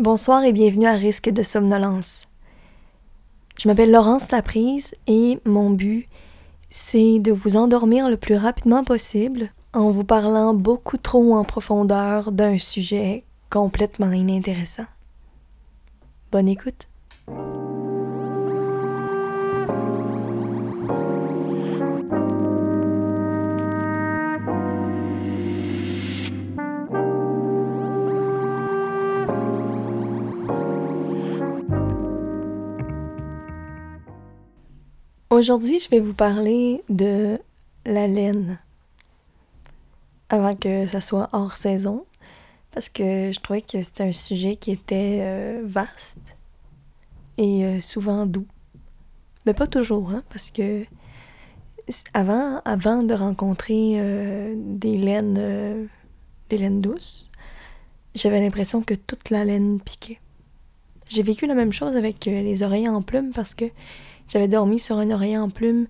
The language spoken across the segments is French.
Bonsoir et bienvenue à Risque de somnolence. Je m'appelle Laurence Laprise et mon but, c'est de vous endormir le plus rapidement possible en vous parlant beaucoup trop en profondeur d'un sujet complètement inintéressant. Bonne écoute. Aujourd'hui, je vais vous parler de la laine. Avant que ça soit hors saison, parce que je trouvais que c'était un sujet qui était euh, vaste et euh, souvent doux. Mais pas toujours, hein, parce que avant, avant de rencontrer euh, des laines, des laines douces, j'avais l'impression que toute la laine piquait. J'ai vécu la même chose avec les oreillers en plumes parce que j'avais dormi sur un oreiller en plumes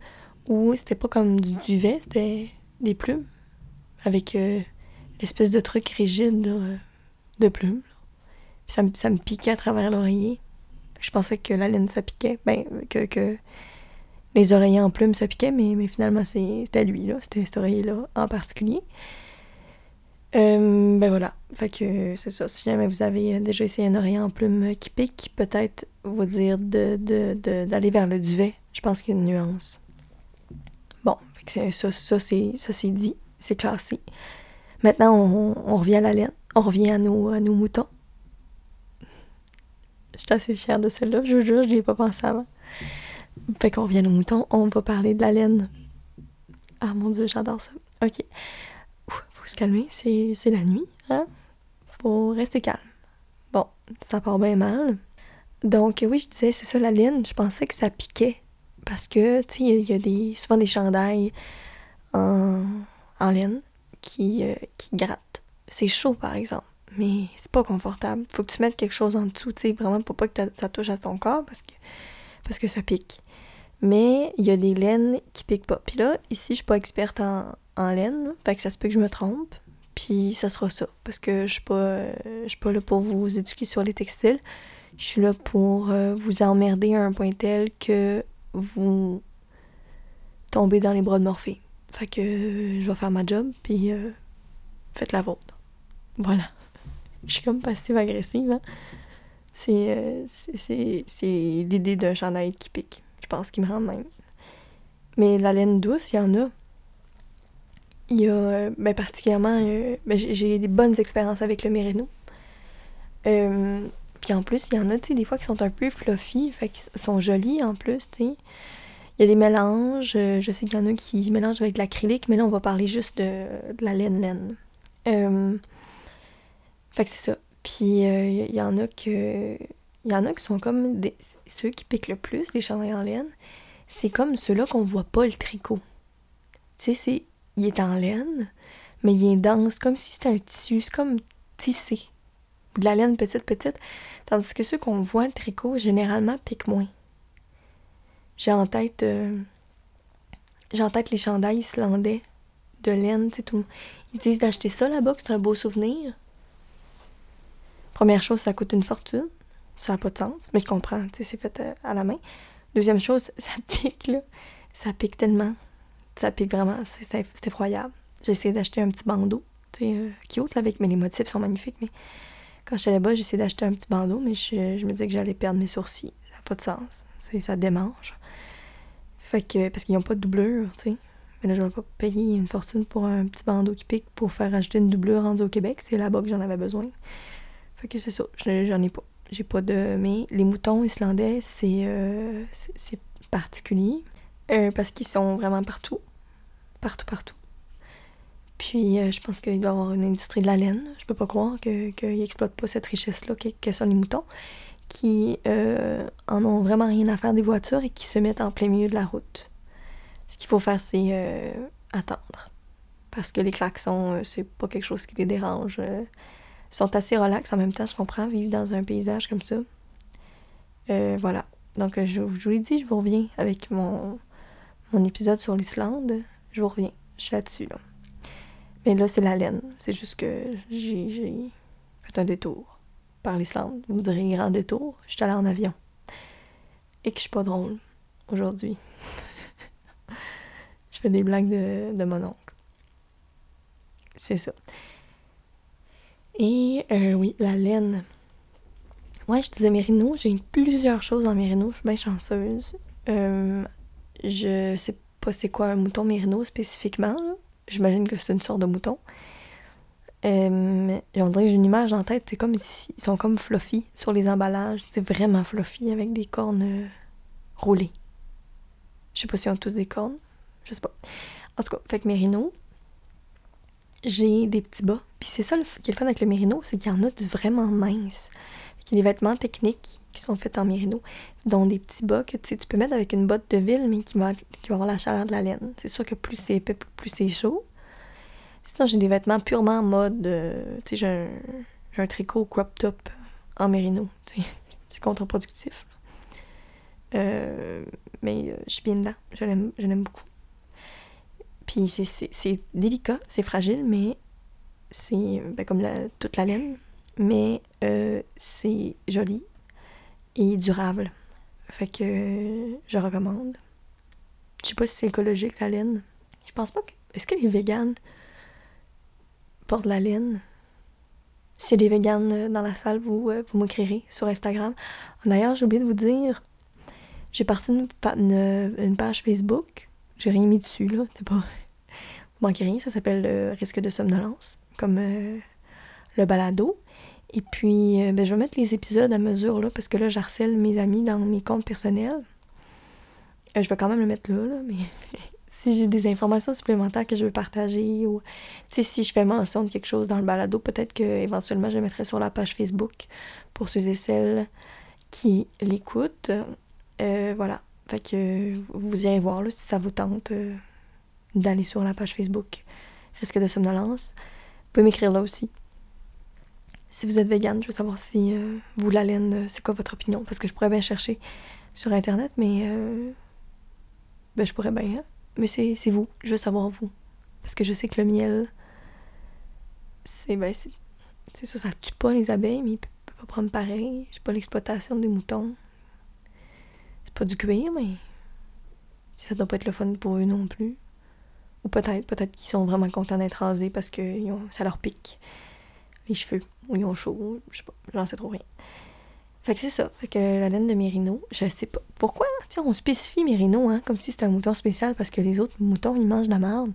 où c'était pas comme du duvet, c'était des plumes avec euh, l'espèce de truc rigide de plumes. ça, me piquait à travers l'oreiller. Je pensais que la laine ça piquait, ben, que, les oreillers en plumes ça piquait, mais, mais finalement c'était lui, là, c'était cet oreiller-là en particulier. Euh, ben voilà. Fait que c'est ça. Si jamais vous avez déjà essayé un oreiller en plume qui pique, peut-être vous dire d'aller de, de, vers le duvet. Je pense qu'il y a une nuance. Bon, ça, ça c'est dit. C'est classé. Maintenant, on, revient à la laine. On revient à nos, à nos moutons. Je suis assez fière de celle-là. Je vous jure, je n'y ai pas pensé avant. Fait qu'on revient aux moutons. On va parler de la laine. Ah mon dieu, j'adore ça. OK calmer, c'est la nuit, hein? Faut rester calme. Bon, ça part bien mal. Donc, oui, je disais, c'est ça la laine. Je pensais que ça piquait. Parce que, tu sais, il y, a des, souvent des chandails en, laine qui, euh, qui grattent. C'est chaud, par exemple. Mais c'est pas confortable. Faut que tu mettes quelque chose en dessous, tu sais, vraiment pour pas que ça touche à ton corps parce que, parce que ça pique. Mais il y a des laines qui piquent pas. Puis là, ici, je suis pas experte en, en laine, fait que ça se peut que je me trompe. Puis ça sera ça. Parce que je suis pas, je suis pas là pour vous éduquer sur les textiles. Je suis là pour euh, vous emmerder à un point tel que vous tombez dans les bras de Morphée. Fait que je vais faire ma job, puis euh, faites la vôtre. Voilà. Je suis comme passive-agressive. Hein? Euh, c'est, c'est, l'idée d'un chandail qui pique. Pense qu'il me rend même. Mais la laine douce, il y en a. Il y a, euh, ben, particulièrement, euh, ben, j'ai des bonnes expériences avec le mérino. Euh, puis en plus, il y en a, tu sais, des fois qui sont un peu fluffy, fait qu'ils sont jolis en plus, tu. Il y a des mélanges, je sais qu'il y en a qui mélangent avec l'acrylique, mais là, on va parler juste de, la laine-laine. fait que c'est ça. Puis il y en a que... Il y en a qui sont comme ceux qui piquent le plus, les chandails en laine. C'est comme ceux-là qu'on voit pas le tricot. Tu sais, il est en laine, mais il est dense, comme si c'était un tissu, c'est comme tissé. De la laine petite, petite. Tandis que ceux qu'on voit le tricot, généralement, piquent moins. J'ai en tête. Euh, j'ai en tête les chandails islandais de laine, tu tout. Ils disent d'acheter ça là-bas, c'est un beau souvenir. Première chose, ça coûte une fortune. Ça n'a pas de sens, mais je comprends, c'est fait euh, à la main. Deuxième chose, ça pique, là. Ça pique tellement. Ça pique vraiment, c'est effroyable. J'ai essayé d'acheter un petit bandeau, tu sais, euh, cute, là, avec, mais les motifs sont magnifiques, mais quand j'étais là-bas, j'ai essayé d'acheter un petit bandeau, mais je, me disais que j'allais perdre mes sourcils. Ça n'a pas de sens. Ça démange. Fait que, parce qu'ils n'ont pas de doublure, tu sais. Mais là, je pas payer une fortune pour un petit bandeau qui pique pour faire acheter une doublure rendue au Québec. C'est là-bas que j'en avais besoin. Fait que c'est ça. J'en ai pas. J'ai pas de. Mais les moutons islandais, c'est euh, particulier. Euh, parce qu'ils sont vraiment partout partout, partout. Puis euh, je pense qu'il doit y avoir une industrie de la laine. Je peux pas croire qu'ils n'exploitent pas cette richesse-là que, sont les moutons, qui euh, en ont vraiment rien à faire des voitures et qui se mettent en plein milieu de la route. Ce qu'il faut faire, c'est attendre. Parce que les klaxons, c'est pas quelque chose qui les dérange. Sont assez relax en même temps, je comprends, vivre dans un paysage comme ça. voilà. Donc je, je vous l'ai dit, je vous reviens avec mon, mon épisode sur l'Islande. Je vous reviens. Je suis là-dessus, là. Mais là, c'est la laine. C'est juste que j'ai fait un détour. par l'Islande. Vous me direz grand détour, je suis allée en avion. Et que je suis pas drôle aujourd'hui. je fais des blagues de, de mon oncle. C'est ça. Et euh, oui, la laine. Ouais, je disais mérino. J'ai plusieurs choses en mérino. Je suis bien chanceuse. Euh, je sais pas c'est quoi un mouton mérino spécifiquement. J'imagine que c'est une sorte de mouton. Euh, on j'ai une image en tête. C'est comme ils sont comme fluffy sur les emballages. C'est vraiment fluffy avec des cornes euh, roulées. Je sais pas s'ils ont tous des cornes. Je sais pas. En tout cas, fait que mérino, j'ai des petits bas. Puis c'est ça qui est le fun avec le mérino, c'est qu'il y en a du vraiment mince. Il y a des vêtements techniques qui sont faits en mérino, dont des petits bas que tu, peux mettre avec une botte de ville, mais qui va, qui va avoir la chaleur de la laine. C'est sûr que plus c'est épais, plus c'est chaud. Sinon, j'ai des vêtements purement en mode. Euh, tu sais, j'ai un, tricot crop top en mérino. C'est contre-productif. Euh, mais euh, je suis bien dedans. Je l'aime beaucoup. Puis c'est délicat, c'est fragile, mais c'est ben, comme toute la laine, mais euh, c'est joli et durable. Fait que je recommande. Je sais pas si c'est écologique la laine. Je pense pas que. Est-ce que les véganes portent la laine? A des véganes dans la salle, vous, euh, vous m'écrirez sur Instagram. D'ailleurs, j'ai oublié de vous dire, j'ai parti une page Facebook j'ai rien mis dessus, là. C'est pas. Vous manquez rien, ça s'appelle le risque de somnolence, comme euh, le balado. Et puis, euh, ben, je vais mettre les épisodes à mesure, là, parce que là, j'harcèle mes amis dans mes comptes personnels. Euh, je vais quand même le mettre là, là mais si j'ai des informations supplémentaires que je veux partager ou si je fais mention de quelque chose dans le balado, peut-être que éventuellement je le mettrai sur la page Facebook pour ceux et celles qui l'écoutent. voilà. Fait que vous irez voir là, si ça vous tente euh, d'aller sur la page Facebook Risque de somnolence. Vous pouvez m'écrire là aussi. Si vous êtes vegan, je veux savoir si euh, vous, la laine, euh, c'est quoi votre opinion? Parce que je pourrais bien chercher sur Internet, mais. ben, je pourrais bien. Hein. Mais c'est vous. Je veux savoir vous. Parce que je sais que le miel. C'est. Ben, c'est ça, ça tue pas les abeilles, mais il peut pas prendre pareil. J'ai pas l'exploitation des moutons pas du cuir, mais ça doit pas être le fun pour eux non plus. Ou peut-être, peut-être qu'ils sont vraiment contents d'être rasés parce que ça leur pique les cheveux, ou ils ont chaud, je sais pas, j'en sais trop rien. Fait que c'est ça, fait que la laine de mérino, je sais pas. Pourquoi, tiens, on spécifie mérino, hein, comme si c'était un mouton spécial parce que les autres moutons, ils mangent de la merde.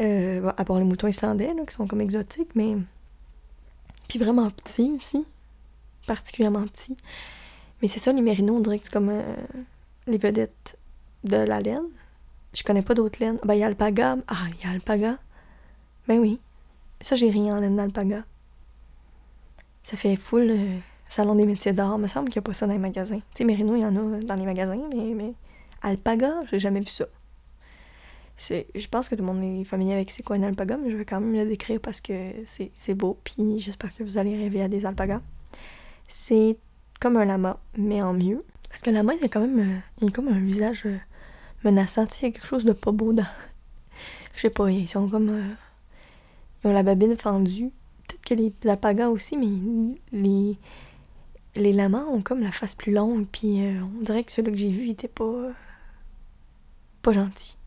Euh, à part les moutons islandais, là, qui sont comme exotiques, mais. Puis vraiment petits aussi. Particulièrement petits. Mais c'est ça, les mérinos, on dirait que c'est comme euh, les vedettes de la laine. Je connais pas d'autres laines. Ben, il y a Alpaga. Ah, il y a Alpaga. Ben oui. Ça, j'ai rien en laine d'Alpaga. Ça fait full euh, salon des métiers d'art. Me semble qu'il n'y a pas ça dans les magasins. Tu sais, Mérino, il y en a dans les magasins, mais, mais Alpaga, j'ai jamais vu ça. Je pense que tout le monde est familier avec c'est quoi un alpaga, mais je vais quand même le décrire parce que c'est beau, puis j'espère que vous allez rêver à des alpagas. C'est comme un lama, mais en mieux. Parce que le lama, il a quand même euh, il a comme un visage euh, menaçant. il y a quelque chose de pas beau dans. Je sais pas, ils sont comme. Euh, ils ont la babine fendue. Peut-être que les alpagas aussi, mais les. Les lamas ont comme la face plus longue, puis on dirait que celui que j'ai vu, il était pas. pas gentil.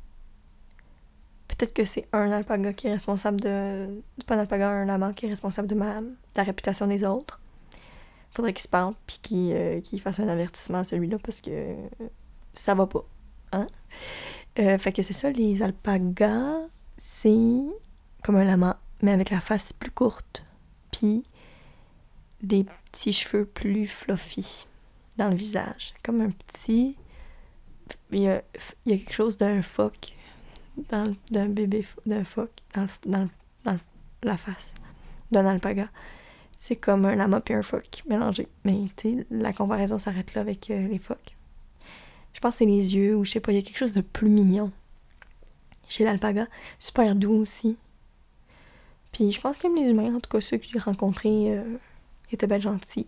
Peut-être que c'est un alpaga qui est responsable de. Pas un alpaga, un lama qui est responsable de, ma... de la réputation des autres faudrait qu'il se parle puis qu'il euh, fasse un avertissement à celui-là parce que ça va pas. Hein? Euh, fait que c'est ça, les alpagas, c'est comme un lama, mais avec la face plus courte, puis des petits cheveux plus fluffy dans le visage. Comme un petit. Il y a, il y a quelque chose d'un phoque, d'un bébé, d'un phoque, dans, dans, dans la face d'un alpaga c'est comme un lama et un phoque mélangé. Mais tu la comparaison s'arrête là avec euh, les phoques. Je pense que c'est les yeux ou je sais pas, il y a quelque chose de plus mignon chez l'alpaga. Super doux aussi. Puis je pense qu'aime les humains, en tout cas ceux que j'ai rencontrés, euh, étaient bien gentils.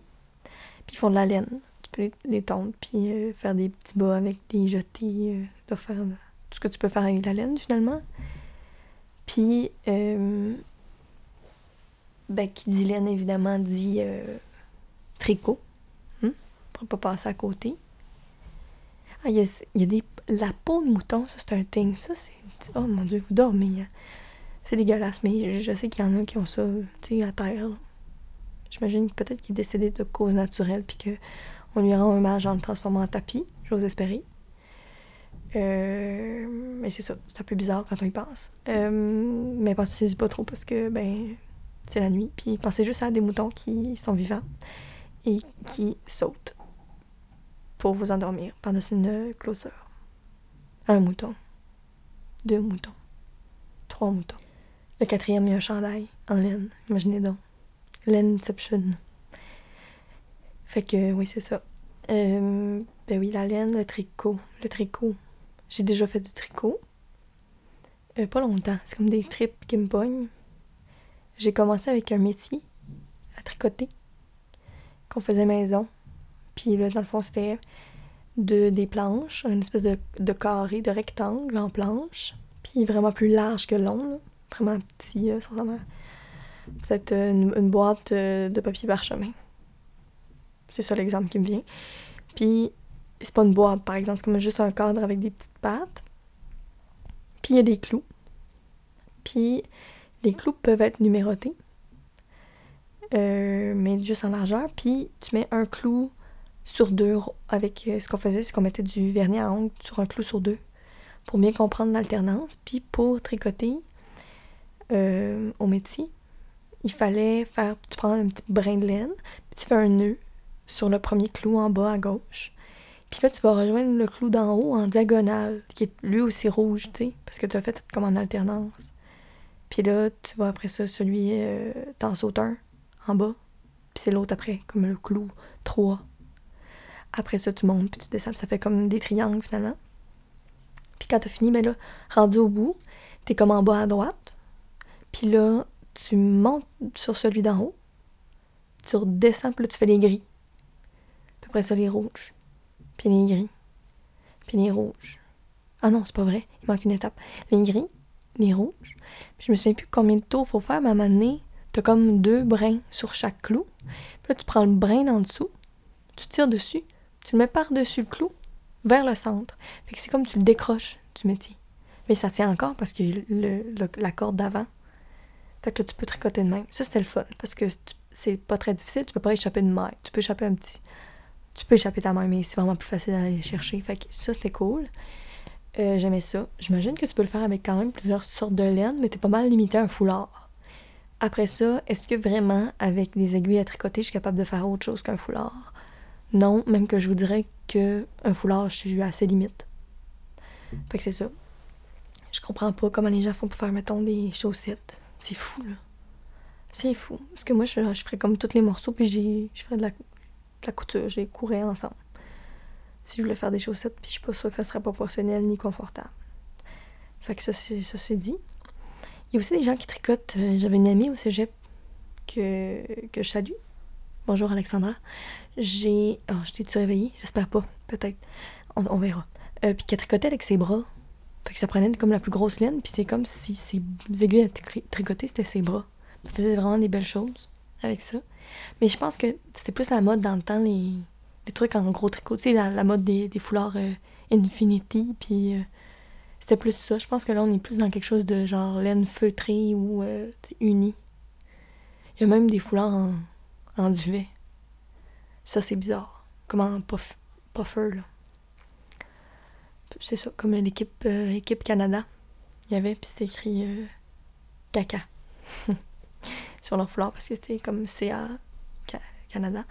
Puis ils font de la laine. Tu peux les, tondre, puis euh, faire des petits bas avec des jetés, de faire tout ce que tu peux faire avec la laine finalement. Puis ben, qui dit laine, évidemment, dit euh, tricot. Hein? Pour pas passer à côté. Ah, il y a, y a, des... La peau de mouton, ça, c'est un thing. Ça, c'est... Oh, mon Dieu, vous dormez. Hein. C'est dégueulasse, mais je, sais qu'il y en a qui ont ça, tu sais, à terre. J'imagine peut-être qu'il est décédé de cause naturelle, puis qu'on lui rend hommage en le transformant en tapis, j'ose espérer. Euh, mais c'est ça, c'est un peu bizarre quand on y pense. Euh, mais pensez-y pas trop parce que, ben, c'est la nuit. Puis pensez juste à des moutons qui sont vivants et qui sautent pour vous endormir par-dessus une clôture. Un mouton. Deux moutons. Trois moutons. Le quatrième, il y a un chandail en laine. Imaginez donc. Laineception. Fait que, oui, c'est ça. Euh, ben oui, la laine, le tricot. Le tricot. J'ai déjà fait du tricot. Euh, pas longtemps. C'est comme des tripes qui me pognent. J'ai commencé avec un métier à tricoter qu'on faisait maison. Puis là, dans le fond, c'était de, des planches, une espèce de, de, carré, de rectangle en planche. Puis vraiment plus large que long, vraiment petit, euh, Peut-être euh, une, boîte euh, de papier parchemin. C'est ça l'exemple qui me vient. Puis c'est pas une boîte, par exemple, c'est comme juste un cadre avec des petites pattes. Puis il y a des clous. Puis les clous peuvent être numérotés, euh, mais juste en largeur. Puis tu mets un clou sur deux avec euh, ce qu'on faisait, c'est qu'on mettait du vernis à ongles sur un clou sur deux pour bien comprendre l'alternance. Puis pour tricoter euh, au métier, il fallait faire, tu prends un petit brin de laine, puis tu fais un nœud sur le premier clou en bas à gauche. Puis là, tu vas rejoindre le clou d'en haut en diagonale, qui est lui aussi rouge, tu sais, parce que tu as fait comme en alternance. Puis là, tu vois après ça, celui, euh, t'en sautes un en bas, puis c'est l'autre après, comme le clou, trois. Après ça, tu montes, puis tu descends, ça fait comme des triangles finalement. Puis quand t'as fini, ben là, rendu au bout, t'es comme en bas à droite. Puis là, tu montes sur celui d'en haut, tu redescends, puis là, tu fais les gris. Puis après ça, les rouges puis les gris, puis les rouges. Ah non, c'est pas vrai, il manque une étape. Les gris, les rouges. Je me souviens plus combien de tours faut faire, mais à un moment donné, t'as comme deux brins sur chaque clou. Puis là, tu prends le brin d'en dessous, tu tires dessus, tu le mets par-dessus le clou, vers le centre. Fait que c'est comme tu le décroches du métier. Mais ça tient encore parce que la corde d'avant. Fait que tu peux tricoter de même. Ça, c'était le fun parce que c'est pas très difficile, tu peux pas échapper de maille. Tu peux échapper un petit, tu peux échapper ta main, mais c'est vraiment plus facile d'aller chercher. Fait que ça, c'était cool. Euh, j'aimais ça. J'imagine que tu peux le faire avec quand même plusieurs sortes de laine, mais t'es pas mal limité à un foulard. Après ça, est-ce que vraiment, avec des aiguilles à tricoter, je suis capable de faire autre chose qu'un foulard? Non, même que je vous dirais que un foulard, je suis assez limite. Fait que c'est ça. Je comprends pas comment les gens font pour faire, mettons, des chaussettes. C'est fou, là. C'est fou. Parce que moi, je, je ferais comme tous les morceaux, puis je ferais de la, la couture, j'ai couru ensemble. Si je voulais faire des chaussettes, puis je suis pas sûre que ça serait proportionnel ni confortable. Fait que ça, c'est, c'est dit. Il y a aussi des gens qui tricotent. Euh, j'avais une amie au cégep que, que je salue. Bonjour Alexandra. J'ai. Oh, je t'ai-tu réveillée? J'espère pas. Peut-être. On, verra. Euh, puis qu'elle tricotait avec ses bras. Fait que ça prenait comme la plus grosse laine, puis c'est comme si ses aiguilles à tricoter, c'était ses bras. Elle faisait vraiment des belles choses avec ça. Mais je pense que c'était plus la mode dans le temps, les, les trucs en gros tricot. Tu sais, la, mode des, foulards euh, Infinity, puis euh, c'était plus ça. Je pense que là, on est plus dans quelque chose de genre laine feutrée ou euh, uni. Il y a même des foulards en, en duvet. Ça, c'est bizarre. Comment puff, puffer, là. C'est ça, comme l'équipe équipe Canada. Il y avait, puis c'était écrit caca. sur leur foulard parce que c'était comme CA Canada.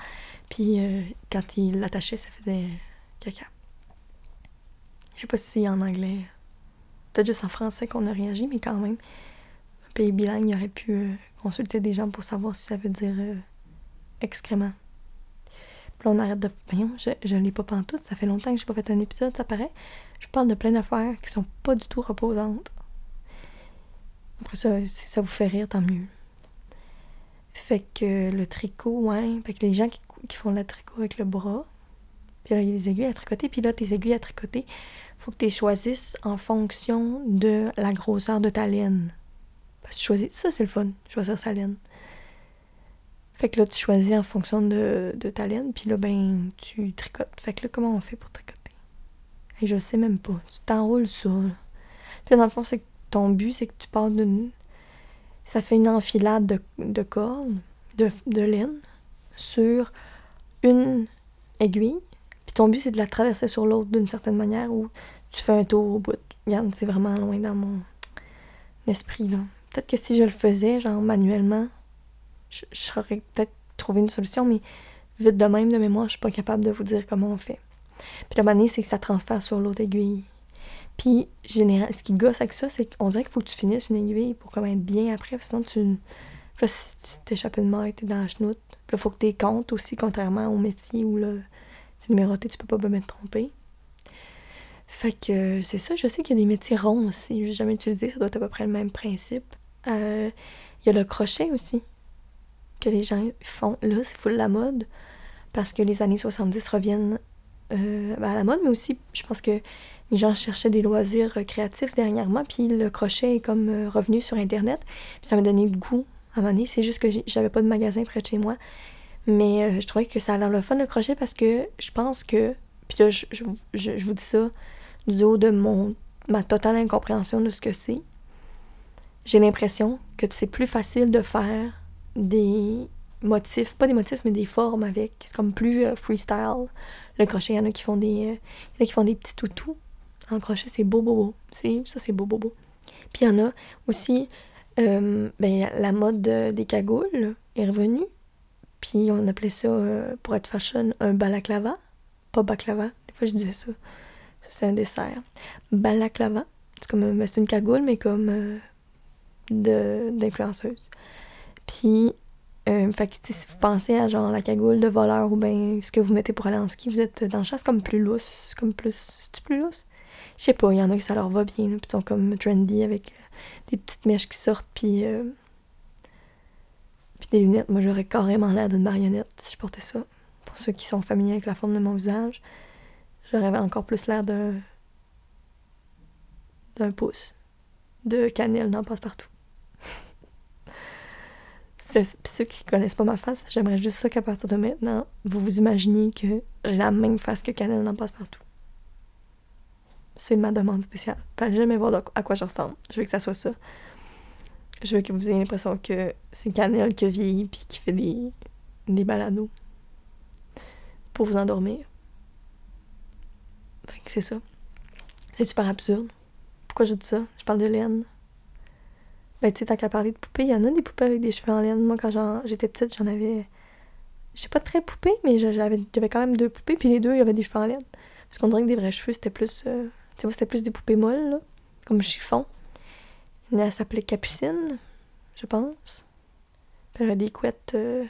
Puis euh, quand ils l'attachaient, ça faisait caca. Je sais pas si en anglais. Peut-être juste en français qu'on a réagi, mais quand même. Un pays bilingue, il aurait pu euh, consulter des gens pour savoir si ça veut dire euh, excrément. Puis là, on arrête de. Voyons, je, je l'ai pas pantoute. Ça fait longtemps que j'ai pas fait un épisode, ça paraît. Je parle de plein d'affaires qui sont pas du tout reposantes. Après ça, si ça vous fait rire, tant mieux. Fait que le tricot, ouais. Fait que les gens qui, font le tricot avec le bras, puis là, il y a des aiguilles à tricoter, puis là, tes aiguilles à tricoter, faut que tu les choisisses en fonction de la grosseur de ta laine. Parce que tu choisis, ça c'est le fun, choisir sa laine. Fait que là, tu choisis en fonction de, de ta laine, puis là, ben, tu tricotes. Fait que là, comment on fait pour tricoter? Et je sais même pas. Tu t'enroules ça. Puis là, dans le fond, c'est que ton but, c'est que tu pars d'une. Ça fait une enfilade de, de cordes, de, de laine, sur une aiguille. Puis ton but, c'est de la traverser sur l'autre d'une certaine manière ou tu fais un tour au bout. Regarde, c'est vraiment loin dans mon esprit, là. Peut-être que si je le faisais, genre manuellement, je, je peut-être trouver une solution, mais vite de même, de mémoire, je suis pas capable de vous dire comment on fait. Puis la manière, c'est que ça transfère sur l'autre aiguille. Puis, général, ce qui gosse avec ça, c'est qu'on dirait qu'il faut que tu finisses une aiguille pour comme être bien après, sinon tu. Là, si tu t'échappes une maille, t'es dans la chenoute. Puis là, faut que tu comptes aussi, contrairement au métier où là, c'est numéroté, tu peux pas me tromper. Fait que c'est ça, je sais qu'il y a des métiers ronds aussi, j'ai jamais utilisé, ça doit être à peu près le même principe. Euh, Il y a le crochet aussi, que les gens font. Là, c'est full la mode, parce que les années 70 reviennent euh, ben, à la mode, mais aussi, je pense que les gens cherchaient des loisirs euh, créatifs dernièrement, puis le crochet est comme euh, revenu sur Internet, puis ça m'a donné le goût à un. C'est juste que j'avais pas de magasin près de chez moi, mais euh, je trouvais que ça a l'air le fun, le crochet, parce que je pense que, puis là, je, je, je- je vous dis ça du haut de mon, ma totale incompréhension de ce que c'est. J'ai l'impression que c'est plus facile de faire des motifs, pas des motifs, mais des formes avec. C'est comme plus freestyle. Le crochet, il y en a qui font des, y en a qui font des petits toutous. En crochet, c'est beau, beau, beau. Ça, c'est beau, beau, beau. Puis il y en a aussi, euh, ben, la mode de- des cagoules est revenue. Puis on appelait ça, euh, pour être fashion, un balaclava. Pas baklava. Des fois, je disais ça. Ça, c'est un dessert. Balaclava. C'est comme, ben, c'est une cagoule, mais comme euh, de, d'influenceuse. Puis, euh, fait si vous pensez à genre la cagoule de voleur ou bien ce que vous mettez pour aller en ski, vous êtes dans le chasse comme plus lousse, comme plus. C'est plus lousse? Je sais pas, il y en a qui ça leur va bien, puis sont comme trendy avec euh, des petites mèches qui sortent, puis. euh, puis des lunettes. Moi, j'aurais carrément l'air d'une marionnette si je portais ça. Pour ceux qui sont familiers avec la forme de mon visage, j'aurais encore plus l'air d'un. d'un pouce. De cannelle dans passe-partout. Ceux qui connaissent pas ma face, j'aimerais juste ça qu'à partir de maintenant, vous vous imaginez que j'ai la même face que Cannelle dans Passe-Partout. C'est ma demande spéciale. Jamais voir à quoi je ressemble. Je veux que ça soit ça. Je veux que vous ayez l'impression que c'est Cannelle qui a vieilli puis qui fait des, des balados pour vous endormir. Fait que c'est ça. C'est super absurde. Pourquoi je dis ça? Je parle de laine. Ben, tu sais, tant qu'à parler de poupées, il y en a des poupées avec des cheveux en laine. Moi, quand j'étais petite, j'en avais. J'étais pas très poupée, mais j'avais quand même deux poupées, puis les deux, il y avait des cheveux en laine. Parce qu'on dirait que des vrais cheveux, c'était plus. euh, Tu sais, c'était plus des poupées molles, là, comme chiffon. Elle s'appelait Capucine, je pense. Puis elle avait des couettes. euh,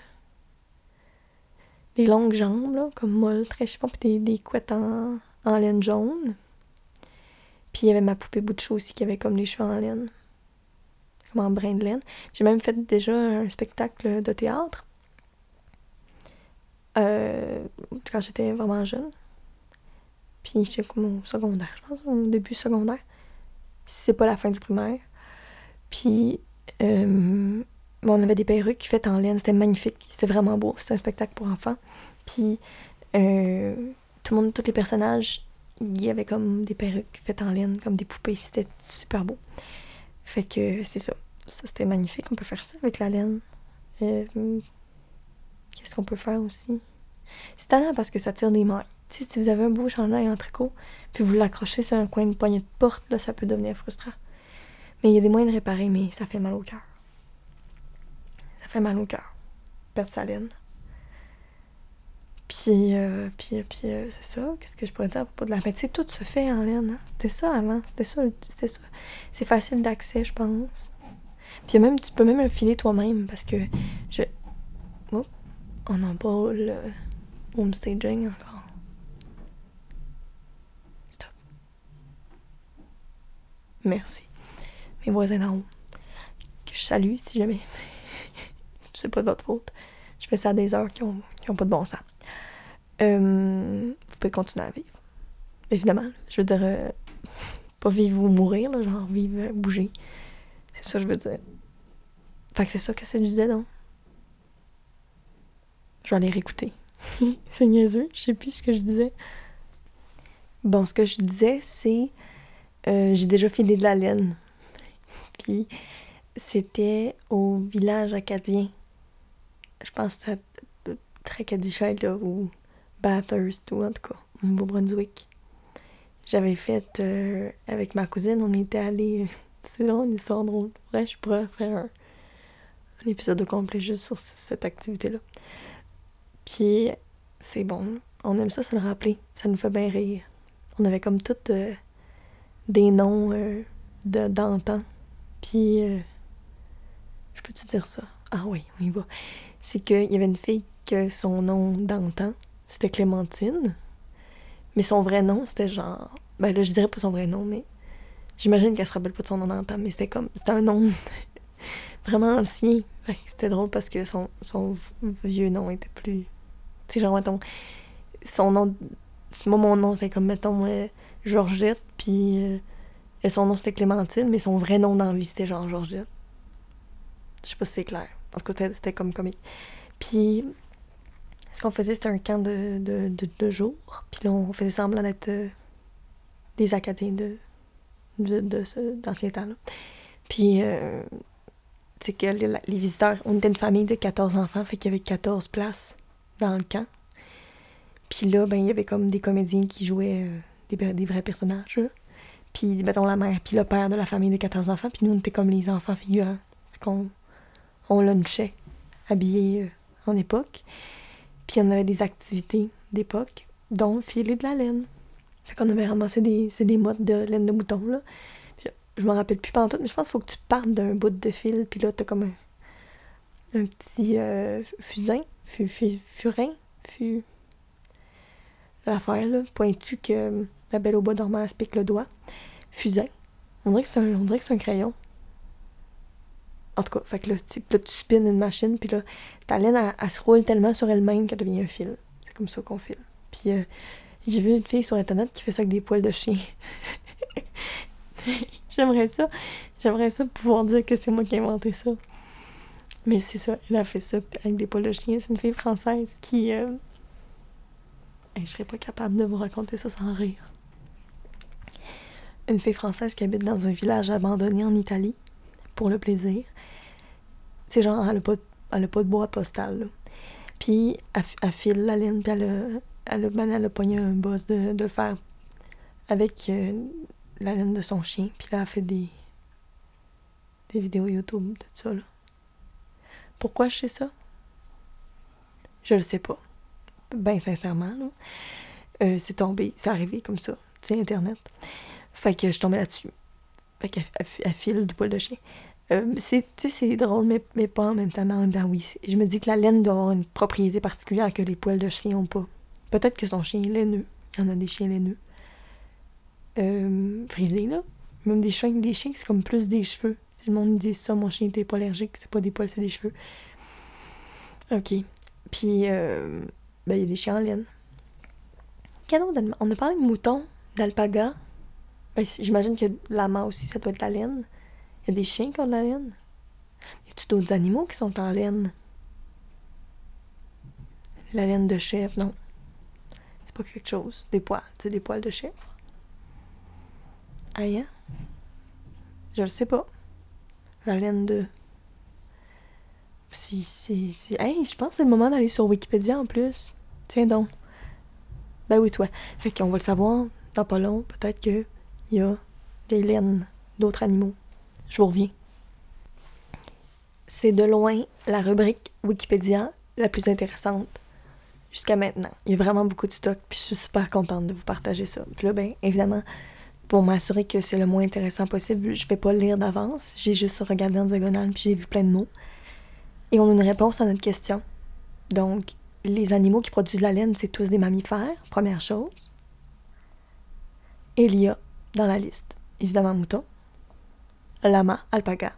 des longues jambes, là, comme molles, très chiffon, puis des, des couettes en, en laine jaune. Puis il y avait ma poupée bout de chou aussi qui avait comme les cheveux en laine comme en brin de laine. J'ai même fait déjà un spectacle de théâtre euh, quand j'étais vraiment jeune. Puis j'étais comme au secondaire, je pense, au début secondaire. C'est pas la fin du primaire. Puis euh, on avait des perruques faites en laine, c'était magnifique, c'était vraiment beau, c'était un spectacle pour enfants. Puis euh, tout le monde, tous les personnages, il y avait comme des perruques faites en laine, comme des poupées, c'était super beau. Fait que c'est ça. Ça, c'était magnifique. On peut faire ça avec la laine. Euh, Qu'est-ce qu'on peut faire aussi? C'est tannant parce que ça tire des mailles. Si vous avez un beau chandail en tricot, puis vous l'accrochez sur un coin de poignée de porte, là, ça peut devenir frustrant. Mais il y a des moyens de réparer, mais ça fait mal au cœur. Ça fait mal au cœur. Perdre sa laine. Puis, euh, puis, puis euh, c'est ça. Qu'est-ce que je pourrais dire à propos de la... Mais tu sais, tout se fait en laine. Hein? C'était ça avant. C'était ça. C'était ça. C'est facile d'accès, je pense. Puis même, tu peux même le filer toi-même parce que je. Oh, on n'a pas le home staging encore. Merci. Mes voisins d'en haut. Que je salue si jamais. C'est pas de votre faute. Je fais ça à des heures qui ont, qui ont pas de bon sens. Euh, vous pouvez continuer à vivre. Évidemment. Je veux dire, euh, pas vivre ou mourir, genre vivre, euh, bouger. C'est ça que je veux dire. Fait que c'est ça que ça disait, donc. Je vais aller réécouter. c'est niaiseux, je sais plus ce que je disais. Bon, ce que je disais, c'est. Euh, j'ai déjà filé de la laine. Puis c'était au village acadien. Je pense que c'était là, ou Bathurst, ou en tout cas, au Nouveau-Brunswick. J'avais fait euh, avec ma cousine, on était allé. C'est drôle, une histoire drôle. Ouais, je pourrais faire un, un épisode complet juste sur cette activité-là. Puis c'est bon. On aime ça, ça le rappeler. Ça nous fait bien rire. On avait comme toutes euh, des noms euh, d'antan. Puis euh, je peux te dire ça? Ah oui, on y va. C'est qu'il y avait une fille que son nom d'antan, c'était Clémentine. Mais son vrai nom, c'était genre. Ben là, je dirais pas son vrai nom, mais j'imagine qu'elle se rappelle pas de son nom d'antan, mais c'était comme. C'était un nom vraiment ancien. C'était drôle parce que son, son vieux nom était plus. Tu sais, genre, mettons. Son nom. Moi, mon nom, c'est comme, mettons, euh, Georgette, puis. Euh, son nom, c'était Clémentine, mais son vrai nom d'envie, c'était genre Georgette. Je sais pas si c'est clair. En tout cas, c'était comme comique. Puis, ce qu'on faisait, c'était un camp de, de, de. Puis là, on faisait semblant d'être euh, des Acadiens de, de, ce, d'ancien temps-là. Puis, euh, c'est que les, visiteurs, on était une famille de 14 enfants, fait qu'il y avait 14 places dans le camp. Puis là, ben, il y avait comme des comédiens qui jouaient des, vrais personnages. Puis, mettons, la mère, puis le père de la famille de 14 enfants. Puis nous, on était comme les enfants figurants. qu'on on lunchait, habillés euh, en époque. Puis on avait des activités d'époque, dont filer de la laine. Fait qu'on avait ramassé des, des de laine de mouton, là. je me rappelle plus pendant tout, mais je pense qu'il faut que tu partes d'un bout de fil, puis là, t'as comme un, un petit euh, fusain, fu, furin, fu... L'affaire, là, pointu que la belle au bois dormant se pique le doigt. Fusain. On dirait que c'est un, un crayon. En tout cas, fait que là, tu, là, tu spines une machine, puis là, ta laine, elle, se roule tellement sur elle-même qu'elle devient un fil. C'est comme ça qu'on file. Puis euh, j'ai vu une fille sur Internet qui fait ça avec des poils de chien. J'aimerais ça. J'aimerais ça pouvoir dire que c'est moi qui ai inventé ça. Mais c'est ça, elle a fait ça avec des poils de chien. C'est une fille française qui. Euh... je serais pas capable de vous raconter ça sans rire. Une fille française qui habite dans un village abandonné en Italie pour le plaisir. C'est genre, elle a, pas, elle pas de bois postal. Puis, elle, file la laine, puis elle a, elle a, ben, elle a un boss de, le faire avec euh, la laine de son chien. Puis là, elle fait des, des vidéos YouTube de ça. Pourquoi je sais ça? Je le sais pas. Ben, sincèrement. Euh, c'est tombé, c'est arrivé comme ça. C'est Internet. Fait que je tombée là-dessus. Fait qu'elle file du poil de chien. Euh, c'est drôle, mais, mais pas en même temps. En oui. Je me dis que la laine doit avoir une propriété particulière que les poils de chien n'ont pas. Peut-être que son chien est laineux. Il y en a des chiens laineux. Euh, frisés, là. Même des chiens, des chiens c'est comme plus des cheveux. Tout le monde dit ça, mon chien n'était pas allergique, c'est pas des poils, c'est des cheveux. Ok. Puis, euh, ben, il y a des chiens en laine. On a parlé de moutons, d'alpaga. Ben, J'imagine que lama aussi, ça doit être la laine. Il y a des chiens qui ont de la laine. Y a-tu d'autres animaux qui sont en laine? La laine de chèvre, non. C'est pas quelque chose. Des poils. C'est des poils de chèvre. Ah, hein? Je le sais pas. La laine de. Si, si, si. Hey, je pense que c'est le moment d'aller sur Wikipédia en plus. Tiens donc. Ben oui, toi. Fait qu'on va le savoir dans pas long. Peut-être qu'il y a des laines d'autres animaux je vous reviens. C'est de loin la rubrique Wikipédia la plus intéressante jusqu'à maintenant. Il y a vraiment beaucoup de stock, puis je suis super contente de vous partager ça. Puis là, bien, évidemment, pour m'assurer que c'est le moins intéressant possible, je vais pas le lire d'avance. J'ai juste regardé en diagonale, puis j'ai vu plein de mots. Et on a une réponse à notre question. Donc, les animaux qui produisent de la laine, c'est tous des mammifères, première chose. Et il y a dans la liste, évidemment, mouton, lama, alpaga.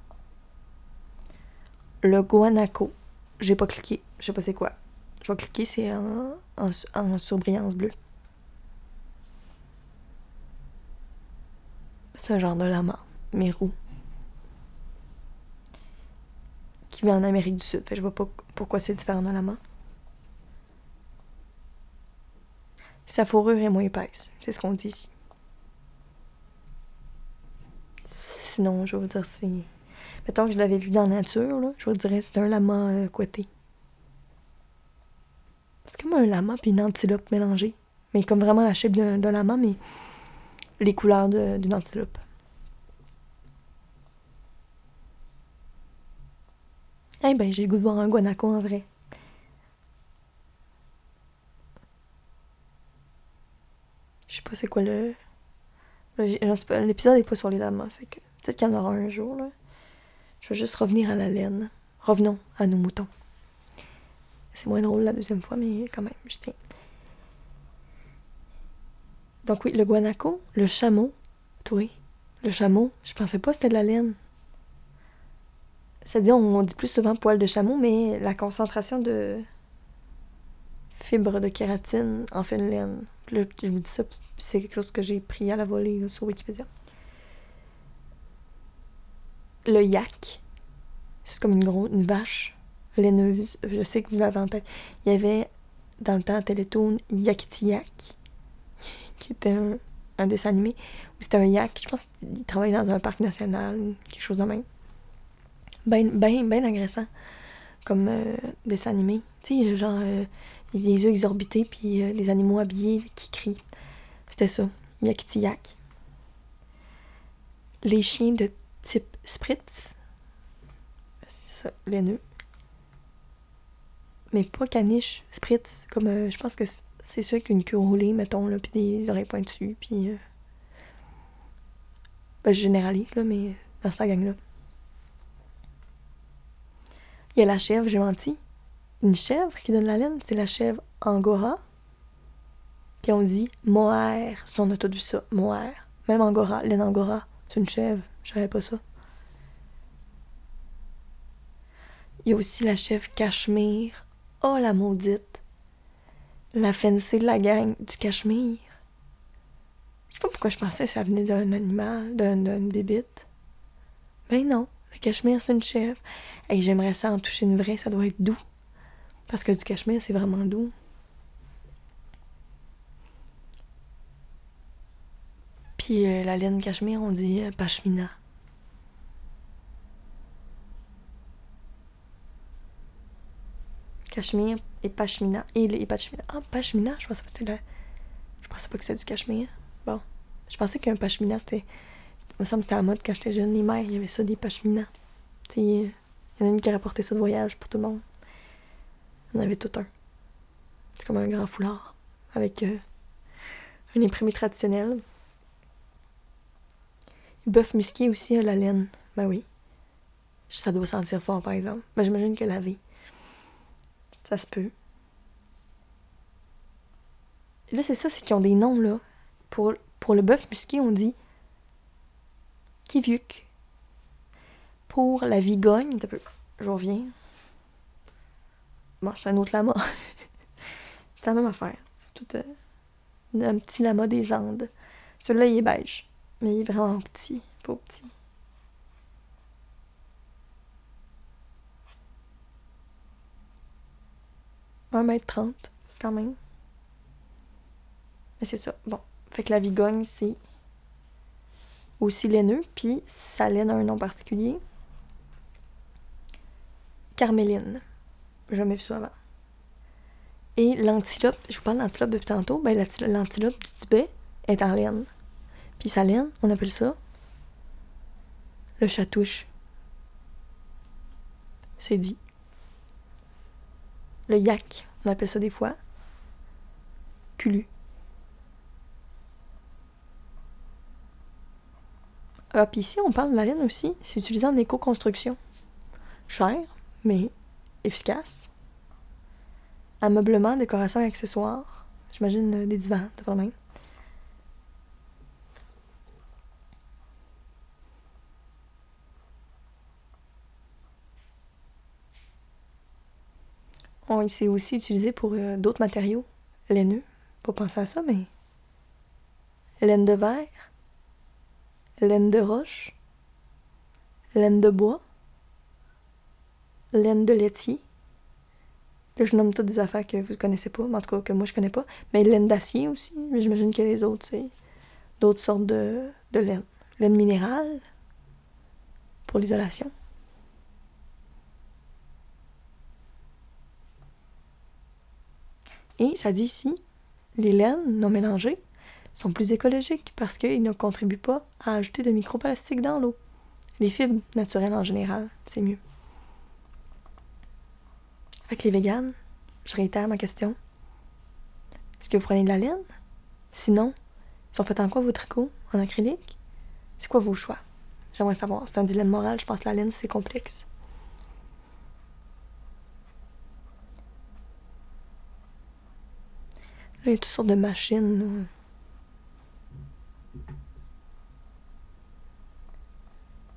Le guanaco, j'ai pas cliqué, je sais pas c'est quoi. Je vais cliquer, c'est en, surbrillance bleue. C'est un genre de lama, mais roux. Qui vit en Amérique du Sud. Je vois pas pourquoi c'est différent d'un lama. Sa fourrure est moins épaisse. C'est ce qu'on dit ici. Sinon, je vais vous dire, c'est. Mettons que je l'avais vu dans la nature, là, je vous dirais c'est un lama euh, couetté. C'est comme un lama puis une antilope mélangée. Mais comme vraiment la shape d'un lama, mais les couleurs d'une antilope. Eh ben, j'ai le goût de voir un guanaco en vrai. Je sais pas c'est quoi le. L'épisode est pas sur les lamas, fait que peut-être qu'il y en aura un jour, là. Je vais juste revenir à la laine. Revenons à nos moutons. C'est moins drôle la deuxième fois, mais quand même, je tiens. Donc oui, le guanaco, le chameau, toi, le chameau, je pensais pas que c'était de la laine. C'est-à-dire, on dit plus souvent poil de chameau, mais la concentration de fibres de kératine en fait une laine. Là, je vous dis ça, c'est quelque chose que j'ai pris à la volée sur Wikipédia. Le yak, c'est comme une grosse une vache laineuse. Je sais que vous l'avez en tête. Il y avait dans le temps à Télétoon Yakiti Yak, qui était un, dessin animé où c'était un yak. Je pense qu'il travaillait dans un parc national, quelque chose de même. Ben, ben, ben agressant comme euh, dessin animé. Tu sais, genre, euh, yeux exorbités, puis euh, des animaux habillés qui crient. C'était ça, Yakiti Yak. Les chiens de type Spritz, c'est ça, laineux. Mais pas caniche, Spritz, comme euh, je pense que c'est ceux qui ont une queue roulée, mettons, là, puis des oreilles pointues, puis. euh, ben, je généralise, là, mais dans cette gang-là. Il y a la chèvre, j'ai menti. Une chèvre qui donne la laine, c'est la chèvre angora. Puis on dit mohair. Si on a tout vu ça, mohair. Même angora, laine angora, c'est une chèvre. Je savais pas ça. Il y a aussi la chèvre cachemire. Oh la maudite. La fancy de la gang du cachemire. Je sais pas pourquoi je pensais que ça venait d'un animal, d'un- d'une bébite. Ben non, le cachemire c'est une chèvre. Et j'aimerais ça en toucher une vraie, ça doit être doux. Parce que du cachemire, c'est vraiment doux. Puis euh, la laine cachemire, on dit euh. Cachemire et pashmina. Le- et pashmina. Ah, pashmina, je pensais que c'était. Je pensais pas que c'était du cachemire. Bon. Je pensais qu'un pashmina, c'était... Il me semble que c'était à mode quand j'étais jeune. Les mères, il y avait ça, des pashminas. Tu il y en a une qui rapportait ça de voyage pour tout le monde. On avait tout un. C'est comme un grand foulard avec euh, un imprimé traditionnel. Bœuf musqué aussi à la laine. Ben oui. Ça doit sentir fort, par exemple. Ben j'imagine que lavé. Ça se peut. Là, c'est ça, c'est qu'ils ont des noms, là. Pour, pour le bœuf musqué, on dit Kiviuk. Pour la vigogne, un peu. Je reviens. Bon, c'est un autre lama. c'est la même affaire. C'est tout euh, un petit lama des Andes. Celui-là, il est beige. Mais il est vraiment petit. Pas petit. Un mètre trente, quand même. Mais c'est ça. Bon. Fait que la vigogne, c'est aussi laineux, puis sa laine a un nom particulier. Carméline. Jamais vu ça avant. Et l'antilope, je vous parle d'antilope depuis tantôt, ben l'anti- l'antilope du Tibet est en laine. Puis sa laine, on appelle ça le chatouche. C'est dit. Le yak, on appelle ça des fois culu. Ah, puis ici, on parle de la laine aussi. C'est utilisé en éco-construction. Cher, mais efficace. Ameublement, décoration et accessoires. J'imagine euh, des divans, t'as pas On c'est aussi utilisé pour euh, d'autres matériaux laineux. Pas penser à ça, mais laine de verre, laine de roche, laine de bois, laine de laitier, Là, je nomme toutes des affaires que vous connaissez pas, mais en tout cas que moi je connais pas. Mais laine d'acier aussi, mais j'imagine que les autres, c'est d'autres sortes de laine. Laine minérale pour l'isolation. Et ça dit ici, les laines non mélangées sont plus écologiques parce qu'ils ne contribuent pas à ajouter de microplastiques dans l'eau. Les fibres naturelles en général, c'est mieux. Avec les véganes, je réitère ma question. Est-ce que vous prenez de la laine? Sinon, ils sont faits en quoi vos tricots? En acrylique? C'est quoi vos choix? J'aimerais savoir. C'est un dilemme moral, je pense que la laine, c'est complexe. Là, il y a toutes sortes de machines.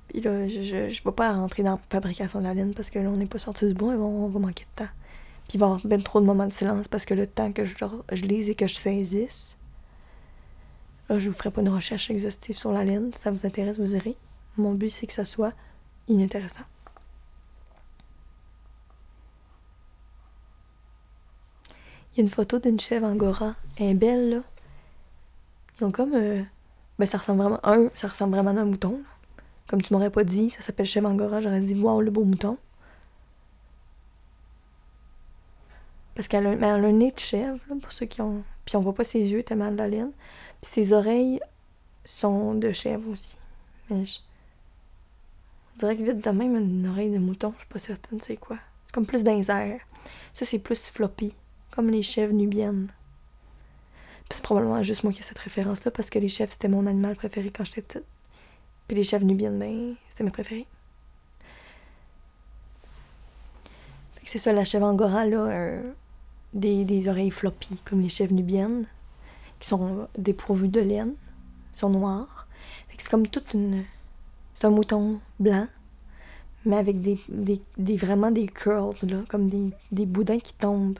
Puis là, je, je vais pas rentrer dans la fabrication de la laine parce que là, on n'est pas sorti du bois et on, va manquer de temps. Puis il va y avoir bien trop de moments de silence parce que le temps que je, je lise et que je saisisse, là, je vous ferai pas une recherche exhaustive sur la laine. Si ça vous intéresse, vous irez. Mon but, c'est que ça soit inintéressant. Il y a une photo d'une chèvre angora. Elle est belle, là. Ils ont comme. Euh, ben, ça ressemble vraiment. Un, ça ressemble vraiment à un mouton. Comme tu m'aurais pas dit, ça s'appelle chèvre angora, j'aurais dit waouh, le beau mouton. Parce qu'elle a, un nez de chèvre, là, pour ceux qui ont. Puis on voit pas ses yeux tellement de la laine. Puis ses oreilles sont de chèvre aussi. Mais je. On dirait que vite de même, une oreille de mouton, je suis pas certaine c'est quoi. C'est comme plus d'un Ça, c'est plus floppy comme les chèvres nubiennes. Puis c'est probablement juste moi qui ai cette référence-là parce que les chèvres, c'était mon animal préféré quand j'étais petite. Puis les chèvres nubiennes, ben, c'était mes préférés. c'est ça, la chèvre angora, là, euh, des, oreilles floppy, comme les chèvres nubiennes, qui sont dépourvues de laine, sont noires. c'est comme toute une. C'est un mouton blanc, mais avec des, des, des, vraiment des curls, là, comme des boudins qui tombent.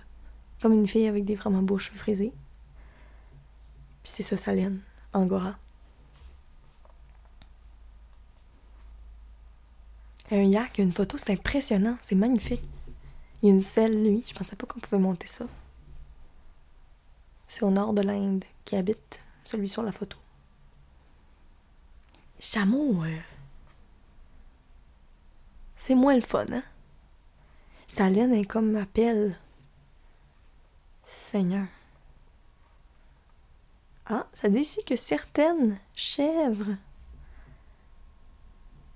Comme une fille avec des vraiment beaux cheveux frisés. Puis c'est ça, sa laine, Angora. Un yak, une photo, c'est impressionnant, c'est magnifique. Il y a une selle, lui, je pensais pas qu'on pouvait monter ça. C'est au nord de l'Inde qui habite celui sur la photo. Chameau, euh, c'est moins le fun, hein? Est comme ma pelle. Ah, ça dit ici que certaines chèvres,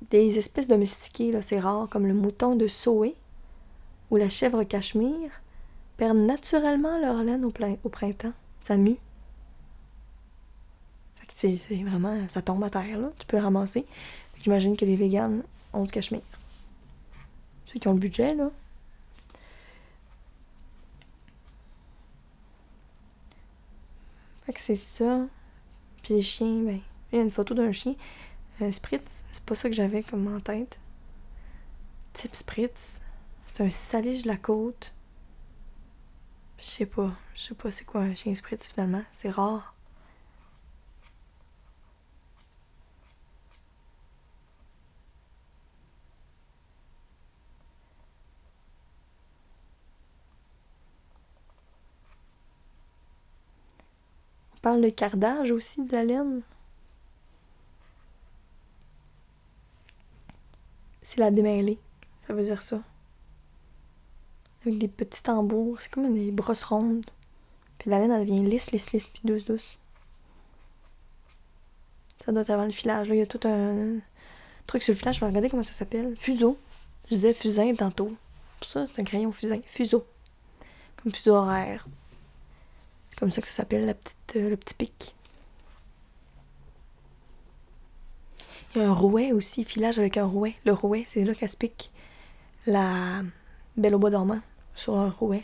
des espèces domestiquées, là, c'est rare, comme le mouton de Soé ou la chèvre cachemire, perdent naturellement leur laine au, printemps. Ça mue. c'est vraiment, ça tombe à terre, là. Tu peux ramasser. J'imagine que les véganes ont du cachemire. Ceux qui ont le budget, là, c'est ça. Puis les chiens, ben, il y a une photo d'un chien. Euh, Spritz, c'est pas ça que j'avais comme en tête. Type Spritz. C'est un salige de la côte. Je sais pas. Je sais pas c'est quoi un chien Spritz finalement. C'est rare. Parle de cardage aussi de la laine? C'est la démêlée, ça veut dire ça. Avec des petits tambours, c'est comme des brosses rondes. Puis la laine, elle devient lisse, lisse, lisse, puis douce, douce. Ça doit être avant le filage. Là, il y a tout un truc sur le filage. Je vais regarder comment ça s'appelle. Fuseau. Je disais fusain tantôt. Pour ça, c'est un crayon fusain. Fuseau. Comme fuseau horaire comme ça que ça s'appelle, la petite, euh, le petit pic. Il y a un rouet aussi, filage avec un rouet. Le rouet, c'est là qu'elle se pique la belle au bois dormant sur un rouet.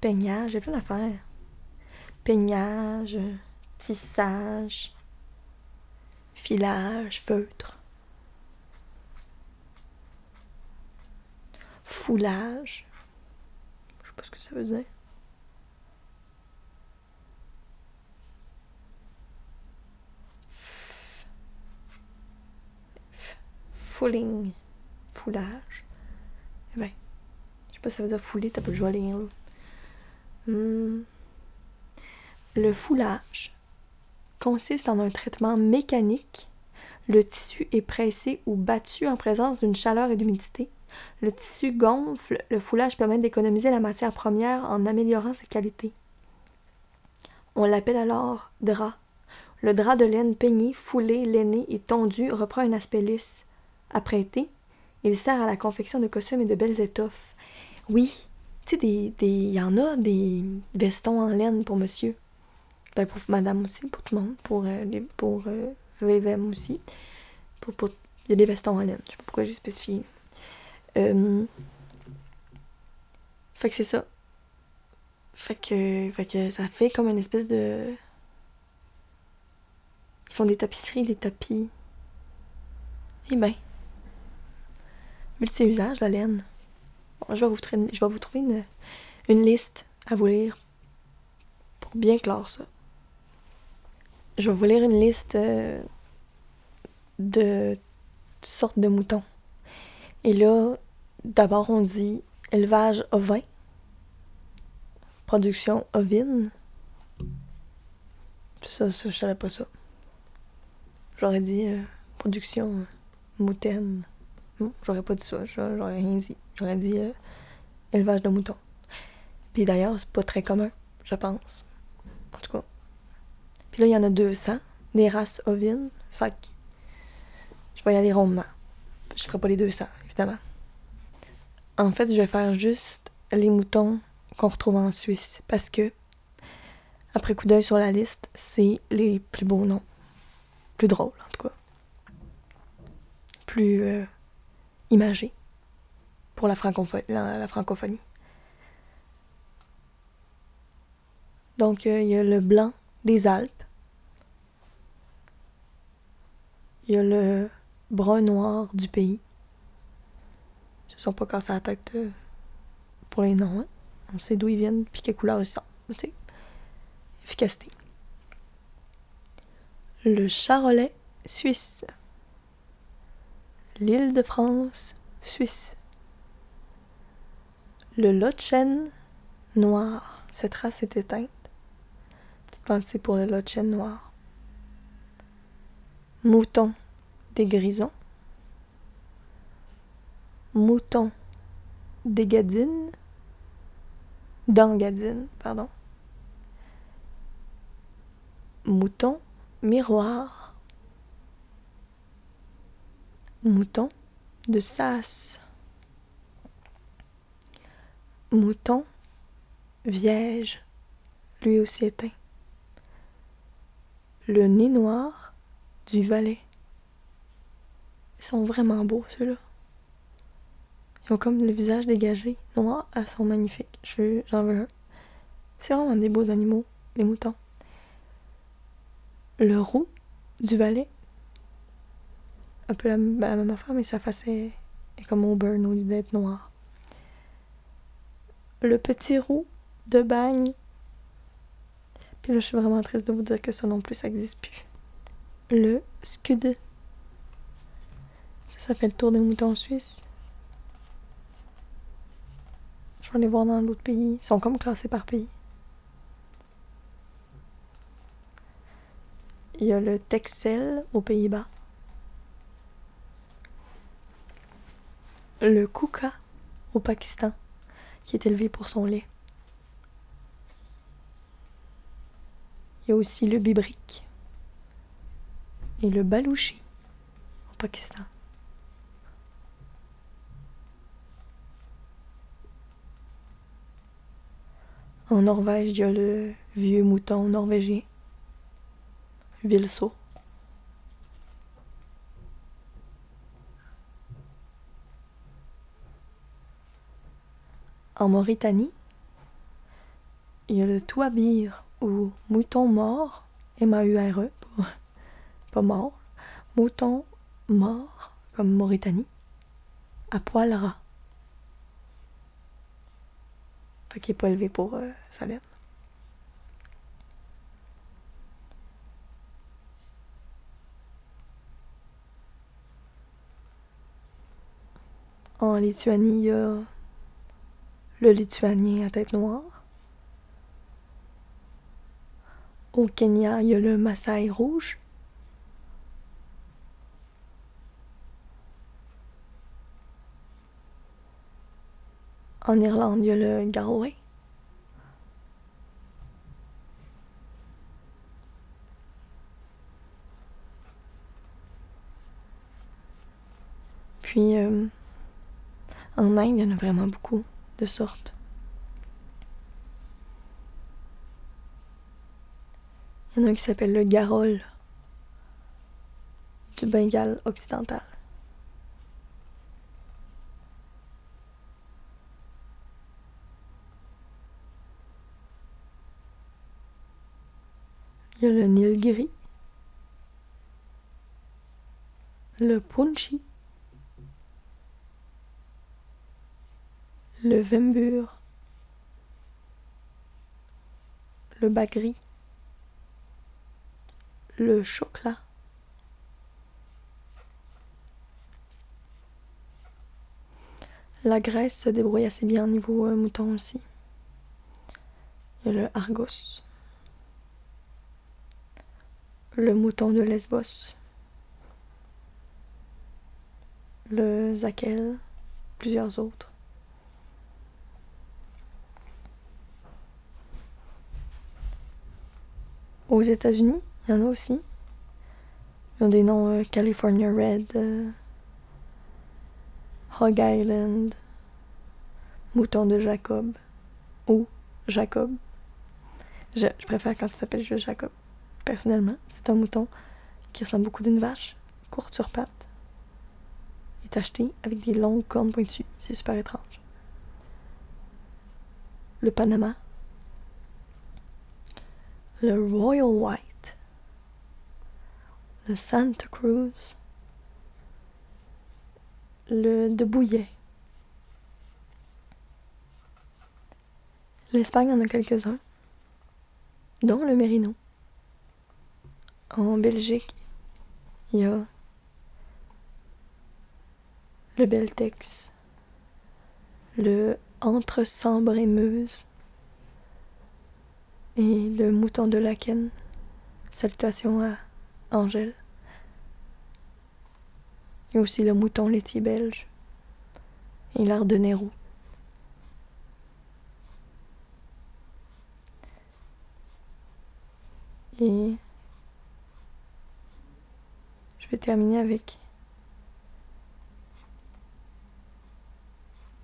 Peignage, j'ai plein d'affaires. Peignage, tissage, filage, feutre. Foulage. Je sais pas ce que ça veut dire. Fouling. foulage. Eh ben, je sais pas si ça veut dire fouler, t'as pas le lire, là. Hmm. Le foulage consiste en un traitement mécanique. Le tissu est pressé ou battu en présence d'une chaleur et d'humidité. Le tissu gonfle, le foulage permet d'économiser la matière première en améliorant sa qualité. On l'appelle alors drap. Le drap de laine peigné, foulé, lainé et tondu reprend un aspect lisse. Après été, il sert à la confection de costumes et de belles étoffes. Oui, tu sais, des, des, il y en a des vestons en laine pour monsieur. Ben, pour madame aussi, pour tout le monde. Pour, euh, pour euh, aussi. Pour, pour, il y a des vestons en laine. Je sais pas pourquoi j'ai spécifié. Euh, fait que c'est ça. Fait que, fait que ça fait comme une espèce de. Ils font des tapisseries, des tapis. Eh ben. Multi-usage, la laine. Bon, je vais vous, je vais vous trouver une, une liste à vous lire pour bien clore ça. Je vais vous lire une liste euh, de sortes de moutons. Et là, d'abord on dit élevage ovin, production ovine. Ça, ça, je savais pas ça. J'aurais dit euh, production moutaine. Non, j'aurais pas dit ça, j'aurais rien dit. J'aurais dit euh, élevage de moutons. Puis d'ailleurs, c'est pas très commun, je pense. En tout cas. Puis là, il y en a 200, des races ovines. Fait je vais y aller rondement. Je ferai pas les 200, évidemment. En fait, je vais faire juste les moutons qu'on retrouve en Suisse parce que, après coup d'œil sur la liste, c'est les plus beaux noms. Plus drôles, en tout cas. Plus euh, imagés pour la, francophonie. Donc, euh, il y a le blanc des Alpes. Il y a le brun noir du pays. Se sont pas cassés la tête euh, pour les noms. Hein. On sait d'où ils viennent, puis quelle couleur ils sont. Efficacité. Le charolais suisse. L'île de France suisse. Le Lotchen noir. Cette race est éteinte. Petite pensée pour le Lotchen noir. Mouton des grisons mouton d'égadine, d'engadine, pardon. Mouton miroir. Mouton de sas. Mouton vierge, lui aussi éteint. Le nez noir du valet. Ils sont vraiment beaux, ceux-là. Ils ont comme le visage dégagé, noir, elles sont magnifiques. J'en veux un. C'est vraiment des beaux animaux, les moutons. Le roux du valet. Un peu la, même affaire, mais sa face est, comme auburn au lieu d'être noir. Le petit roux de bagne. Puis là, je suis vraiment triste de vous dire que ça non plus, ça n'existe plus. Le scud. Ça, ça fait le tour des moutons suisses. Aller voir dans l'autre pays. Ils sont comme classés par pays. Il y a le Texel aux Pays-Bas. Le Kuka au Pakistan, qui est élevé pour son lait. Il y a aussi le Bibrick et le Balouchi au Pakistan. En Norvège, il y a le vieux mouton norvégien, Vilso. En Mauritanie, il y a le touabir ou mouton mort, M-A-U-R-E, pas mort, mouton mort, comme Mauritanie, à poil ras. Qui n'est pas élevé pour euh, sa en Lituanie, il y a le lituanien à tête noire. Au Kenya, il y a le Maasai rouge. En Irlande, il y a le Galway. Puis euh, en Inde, il y en a vraiment beaucoup de sortes. Il y en a un qui s'appelle le Garol du Bengale occidental. Il y a le le Punchi, le Vembur, le Bagri, le chocolat. La Grèce se débrouille assez bien au niveau euh, mouton aussi. Il y a le Argos le mouton de Lesbos, le Zakel, plusieurs autres. Aux États-Unis, il y en a aussi. Ils ont des noms euh, California Red, euh, Hog Island, Mouton de Jacob ou Jacob. Je, préfère quand il s'appelle juste Jacob personnellement. C'est un mouton qui ressemble beaucoup d'une vache, courte sur pattes, et tacheté avec des longues cornes pointues. C'est super étrange. Le Panama. Le Royal White. Le Santa Cruz. Le de Bouillet. L'Espagne en a quelques-uns, dont le Mérino. En Belgique, il y a le Beltex, le Entre Sambre et Meuse et le Mouton de Laken. Salutations à Angèle. Il aussi le Mouton laitier belge et l'Ardenero. Et je vais terminer avec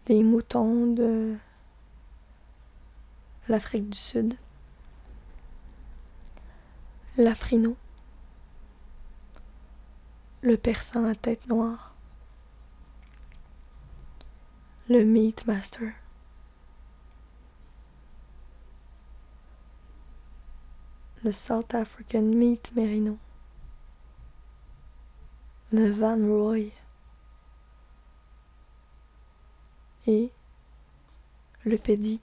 des moutons de l'Afrique du Sud, l'Afrino, le persan à tête noire, le Meat Master. Le South African Meat Merino le Van Roy et le Pédi.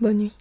Bonne nuit.